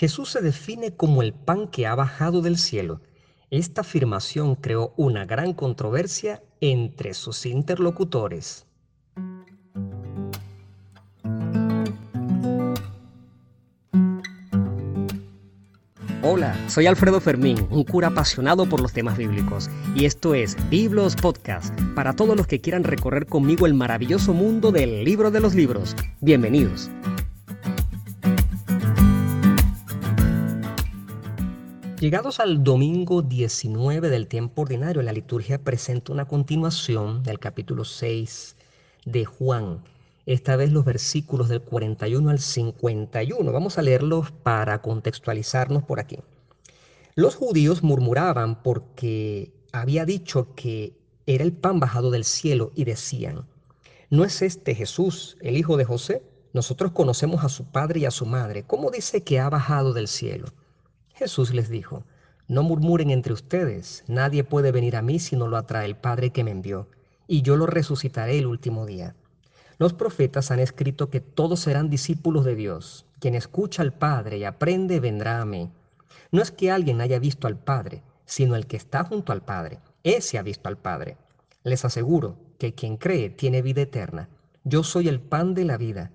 Jesús se define como el pan que ha bajado del cielo. Esta afirmación creó una gran controversia entre sus interlocutores. Hola, soy Alfredo Fermín, un cura apasionado por los temas bíblicos, y esto es Biblos Podcast, para todos los que quieran recorrer conmigo el maravilloso mundo del libro de los libros. Bienvenidos. Llegados al domingo 19 del tiempo ordinario, la liturgia presenta una continuación del capítulo 6 de Juan. Esta vez los versículos del 41 al 51. Vamos a leerlos para contextualizarnos por aquí. Los judíos murmuraban porque había dicho que era el pan bajado del cielo y decían, ¿no es este Jesús, el hijo de José? Nosotros conocemos a su padre y a su madre. ¿Cómo dice que ha bajado del cielo? Jesús les dijo, No murmuren entre ustedes, nadie puede venir a mí si no lo atrae el Padre que me envió, y yo lo resucitaré el último día. Los profetas han escrito que todos serán discípulos de Dios. Quien escucha al Padre y aprende vendrá a mí. No es que alguien haya visto al Padre, sino el que está junto al Padre. Ese ha visto al Padre. Les aseguro que quien cree tiene vida eterna. Yo soy el pan de la vida.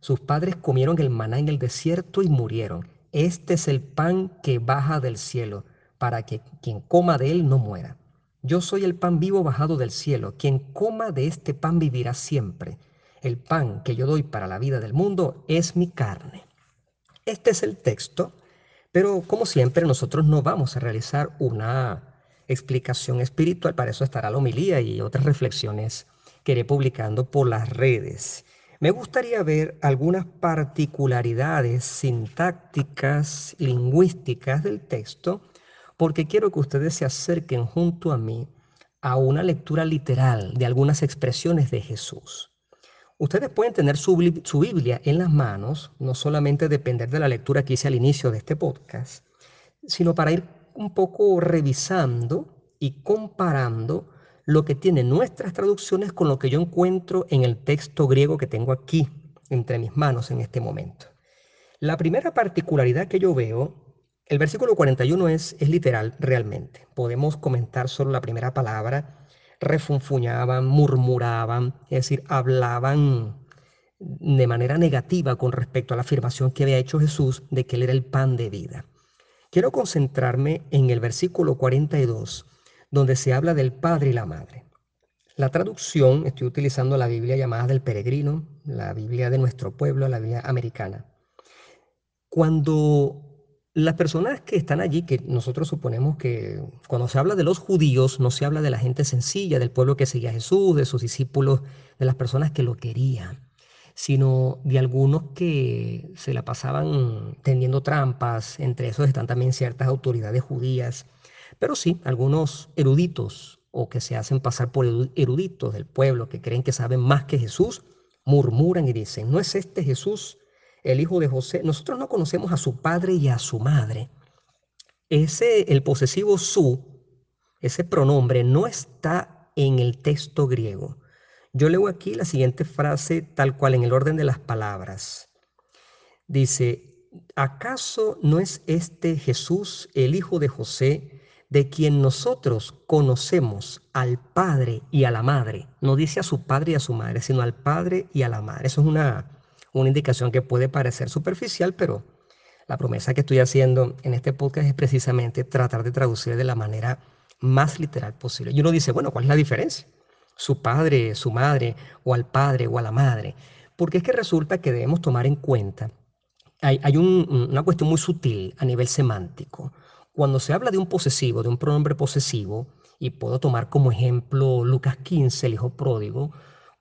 Sus padres comieron el maná en el desierto y murieron este es el pan que baja del cielo, para que quien coma de él no muera. Yo soy el pan vivo bajado del cielo. Quien coma de este pan vivirá siempre. El pan que yo doy para la vida del mundo es mi carne. Este es el texto, pero como siempre nosotros no vamos a realizar una explicación espiritual. Para eso estará la homilía y otras reflexiones que iré publicando por las redes. Me gustaría ver algunas particularidades sintácticas, lingüísticas del texto, porque quiero que ustedes se acerquen junto a mí a una lectura literal de algunas expresiones de Jesús. Ustedes pueden tener su, Biblia en las manos, no solamente depender de la lectura que hice al inicio de este podcast, sino para ir un poco revisando y comparando lo que tienen nuestras traducciones con lo que yo encuentro en el texto griego que tengo aquí entre mis manos en este momento. La primera particularidad que yo veo, el versículo 41 es, es literal realmente. Podemos comentar solo la primera palabra, refunfuñaban, murmuraban, es decir, hablaban de manera negativa con respecto a la afirmación que había hecho Jesús de que Él era el pan de vida. Quiero concentrarme en el versículo 42 donde se habla del padre y la madre. La traducción, estoy utilizando la Biblia llamada del peregrino, la Biblia de nuestro pueblo, la Biblia americana. Cuando las personas que están allí, que nosotros suponemos que cuando se habla de los judíos, no se habla de la gente sencilla, del pueblo que seguía a Jesús, de sus discípulos, de las personas que lo querían, sino de algunos que se la pasaban tendiendo trampas, entre esos están también ciertas autoridades judías pero sí, algunos eruditos o que se hacen pasar por eruditos del pueblo que creen que saben más que Jesús, murmuran y dicen, ¿no es este Jesús el hijo de José? Nosotros no conocemos a su padre y a su madre. Ese, el posesivo su, ese pronombre no está en el texto griego. Yo leo aquí la siguiente frase tal cual en el orden de las palabras. Dice, ¿acaso no es este Jesús el hijo de José? de quien nosotros conocemos al Padre y a la Madre. No dice a su padre y a su madre, sino al Padre y a la Madre. Eso es una, una indicación que puede parecer superficial, pero la promesa que estoy haciendo en este podcast es precisamente tratar de traducir de la manera más literal posible. Y uno dice, bueno, ¿cuál es la diferencia? Su padre, su madre, o al padre o a la madre. Porque es que resulta que debemos tomar en cuenta, hay, hay una cuestión muy sutil a nivel semántico. Cuando se habla de un posesivo, de un pronombre posesivo, y puedo tomar como ejemplo Lucas 15, el hijo pródigo,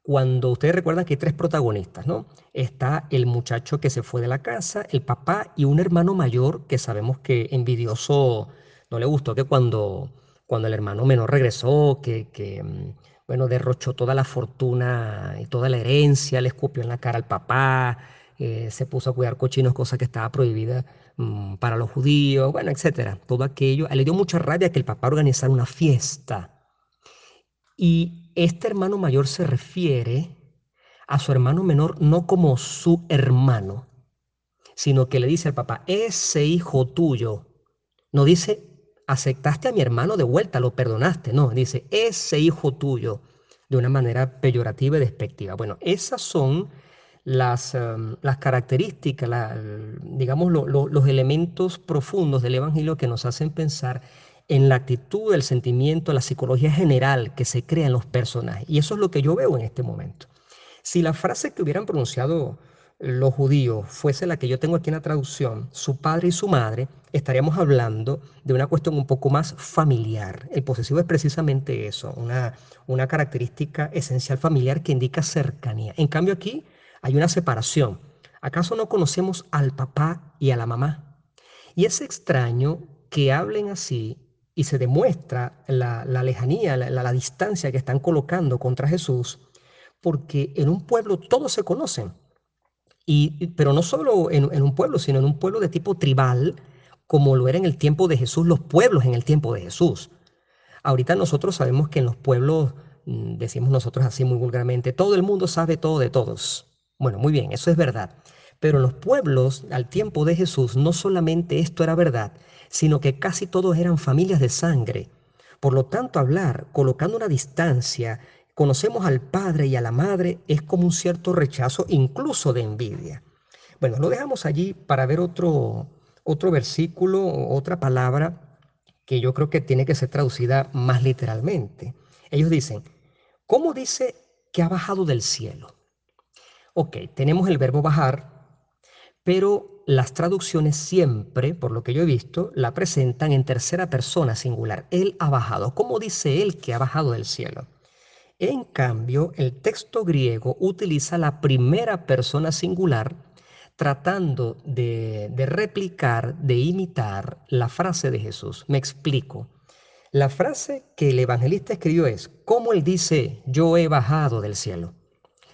cuando ustedes recuerdan que hay tres protagonistas, ¿no? Está el muchacho que se fue de la casa, el papá y un hermano mayor que sabemos que envidioso no le gustó que cuando, cuando el hermano menor regresó, que, que mm, bueno, derrochó toda la fortuna y toda la herencia, le escupió en la cara al papá, eh, se puso a cuidar cochinos, cosa que estaba prohibida mm, para los judíos, bueno, etcétera. Todo aquello. le dio mucha rabia que el papá organizara una fiesta. Y este hermano mayor se refiere a su hermano menor no como su hermano, sino que le dice al papá, ese hijo tuyo, no dice, aceptaste a mi hermano de vuelta, lo perdonaste, no, dice, ese hijo tuyo, de una manera peyorativa y despectiva. Bueno, esas son las, em, las características, digamos, los elementos profundos del Evangelio que nos hacen pensar en la actitud, el sentimiento, la psicología general que se crea en los personajes. Y eso es lo que yo veo en este momento. Si la frase que hubieran pronunciado los judíos fuese la que yo tengo aquí en la traducción, su padre y su madre, estaríamos hablando de una cuestión un poco más familiar. El posesivo es precisamente eso, una, una característica esencial familiar que indica cercanía. En cambio aquí hay una separación. ¿Acaso no conocemos al papá y a la mamá? Y es extraño que hablen así y se demuestra la, lejanía, la, distancia que están colocando contra Jesús, porque en un pueblo todos se conocen. Pero no solo en, en un pueblo, sino en un pueblo de tipo tribal, como lo era en el tiempo de Jesús, los pueblos en el tiempo de Jesús. Ahorita nosotros sabemos que en los pueblos, mm, decimos nosotros así muy vulgarmente, todo el mundo sabe todo de todos. Bueno, muy bien, eso es verdad. Pero en los pueblos, al tiempo de Jesús, no solamente esto era verdad, sino que casi todos eran familias de sangre. Por lo tanto, hablar colocando una distancia, conocemos al padre y a la madre, es como un cierto rechazo, incluso de envidia. Bueno, lo dejamos allí para ver otro, otro versículo, otra palabra que yo creo que tiene que ser traducida más literalmente. Ellos dicen, ¿cómo dice que ha bajado del cielo? Ok, tenemos el verbo bajar, pero las traducciones siempre, por lo que yo he visto, la presentan en tercera persona singular. Él ha bajado. ¿Cómo dice él que ha bajado del cielo? En cambio, el texto griego utiliza la primera persona singular tratando de, replicar, de imitar la frase de Jesús. Me explico. La frase que el evangelista escribió es, ¿cómo él dice, yo he bajado del cielo?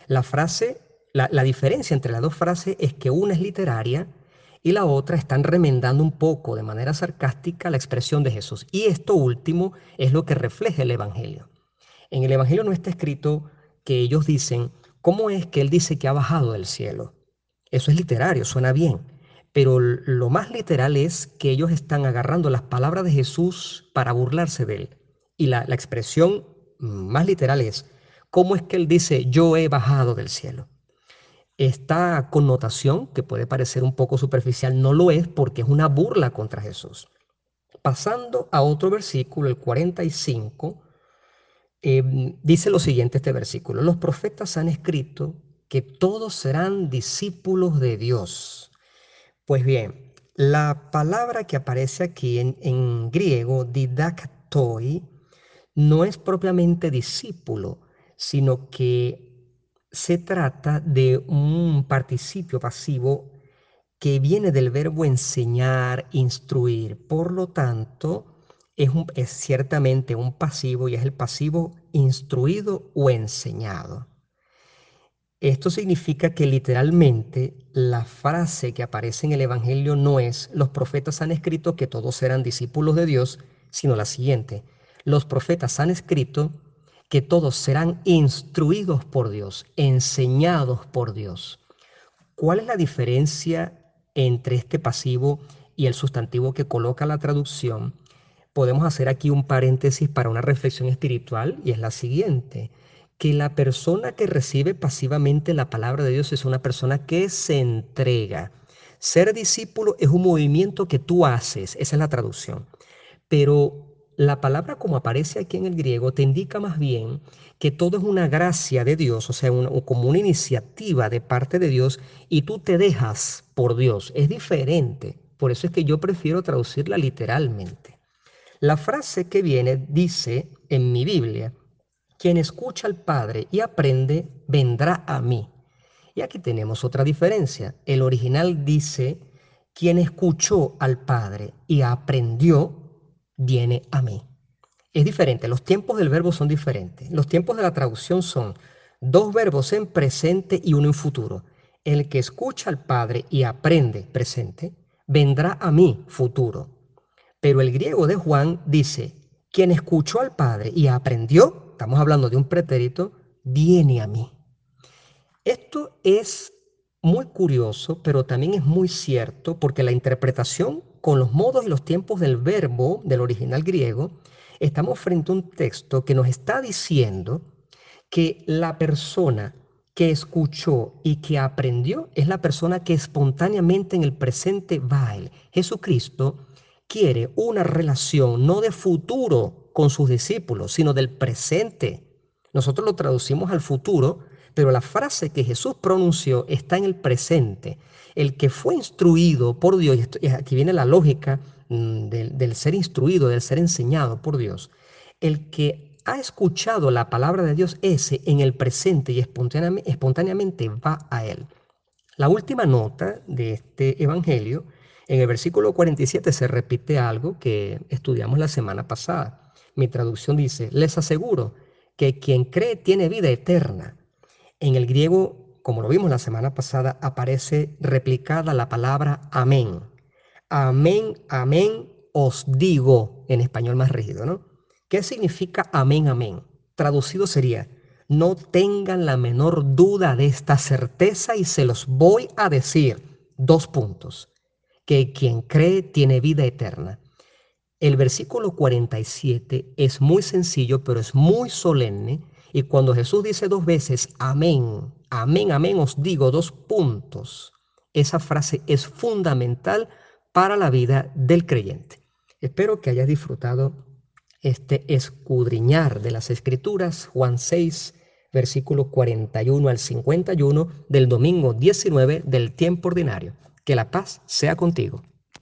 La frase la, diferencia entre las dos frases es que una es literaria y la otra están remendando un poco de manera sarcástica la expresión de Jesús. Y esto último es lo que refleja el Evangelio. En el Evangelio no está escrito que ellos dicen, ¿cómo es que Él dice que ha bajado del cielo? Eso es literario, suena bien. Pero lo más literal es que ellos están agarrando las palabras de Jesús para burlarse de Él. Y la, la expresión más literal es, ¿cómo es que Él dice, yo he bajado del cielo? Esta connotación, que puede parecer un poco superficial, no lo es porque es una burla contra Jesús. Pasando a otro versículo, el 45, em, dice lo siguiente este versículo. Los profetas han escrito que todos serán discípulos de Dios. Pues bien, la palabra que aparece aquí en, en griego, didaktoi, no es propiamente discípulo, sino que se trata de un participio pasivo que viene del verbo enseñar, instruir. Por lo tanto, es, ciertamente un pasivo y es el pasivo instruido o enseñado. Esto significa que literalmente la frase que aparece en el Evangelio no es los profetas han escrito que todos eran discípulos de Dios, sino la siguiente. Los profetas han escrito que todos serán instruidos por Dios, enseñados por Dios. ¿Cuál es la diferencia entre este pasivo y el sustantivo que coloca la traducción? Podemos hacer aquí un paréntesis para una reflexión espiritual y es la siguiente, que la persona que recibe pasivamente la palabra de Dios es una persona que se entrega. Ser discípulo es un movimiento que tú haces, esa es la traducción. Pero la palabra como aparece aquí en el griego te indica más bien que todo es una gracia de Dios, o sea, como una iniciativa de parte de Dios y tú te dejas por Dios. Es diferente. Por eso es que yo prefiero traducirla literalmente. La frase que viene dice en mi Biblia, quien escucha al Padre y aprende, vendrá a mí. Y aquí tenemos otra diferencia. El original dice, quien escuchó al Padre y aprendió, viene a mí. Es diferente, los tiempos del verbo son diferentes. Los tiempos de la traducción son dos verbos en presente y uno en futuro. El que escucha al Padre y aprende presente, vendrá a mí futuro. Pero el griego de Juan dice, quien escuchó al Padre y aprendió, estamos hablando de un pretérito, viene a mí. Esto es muy curioso, pero también es muy cierto porque la interpretación con los modos y los tiempos del verbo del original griego, estamos frente a un texto que nos está diciendo que la persona que escuchó y que aprendió es la persona que espontáneamente en el presente va a él. Jesucristo quiere una relación no de futuro con sus discípulos, sino del presente. Nosotros lo traducimos al futuro, pero la frase que Jesús pronunció está en el presente. El que fue instruido por Dios, aquí viene la lógica mm, del, del ser instruido, del ser enseñado por Dios, el que ha escuchado la palabra de Dios, ese en el presente y espontáneamente va a él. La última nota de este evangelio, en el versículo 47 se repite algo que estudiamos la semana pasada. Mi traducción dice, les aseguro que quien cree tiene vida eterna. En el griego, como lo vimos la semana pasada, aparece replicada la palabra amén. Amén, amén, os digo, en español más rígido, ¿no? ¿Qué significa amén, amén? Traducido sería, no tengan la menor duda de esta certeza y se los voy a decir. Dos puntos. Que quien cree tiene vida eterna. El versículo 47 es muy sencillo, pero es muy solemne. Y cuando Jesús dice dos veces, amén, amén, amén, os digo dos puntos, esa frase es fundamental para la vida del creyente. Espero que hayas disfrutado este escudriñar de las escrituras, Juan 6, versículo 41 al 51 del domingo 19 del tiempo ordinario. Que la paz sea contigo.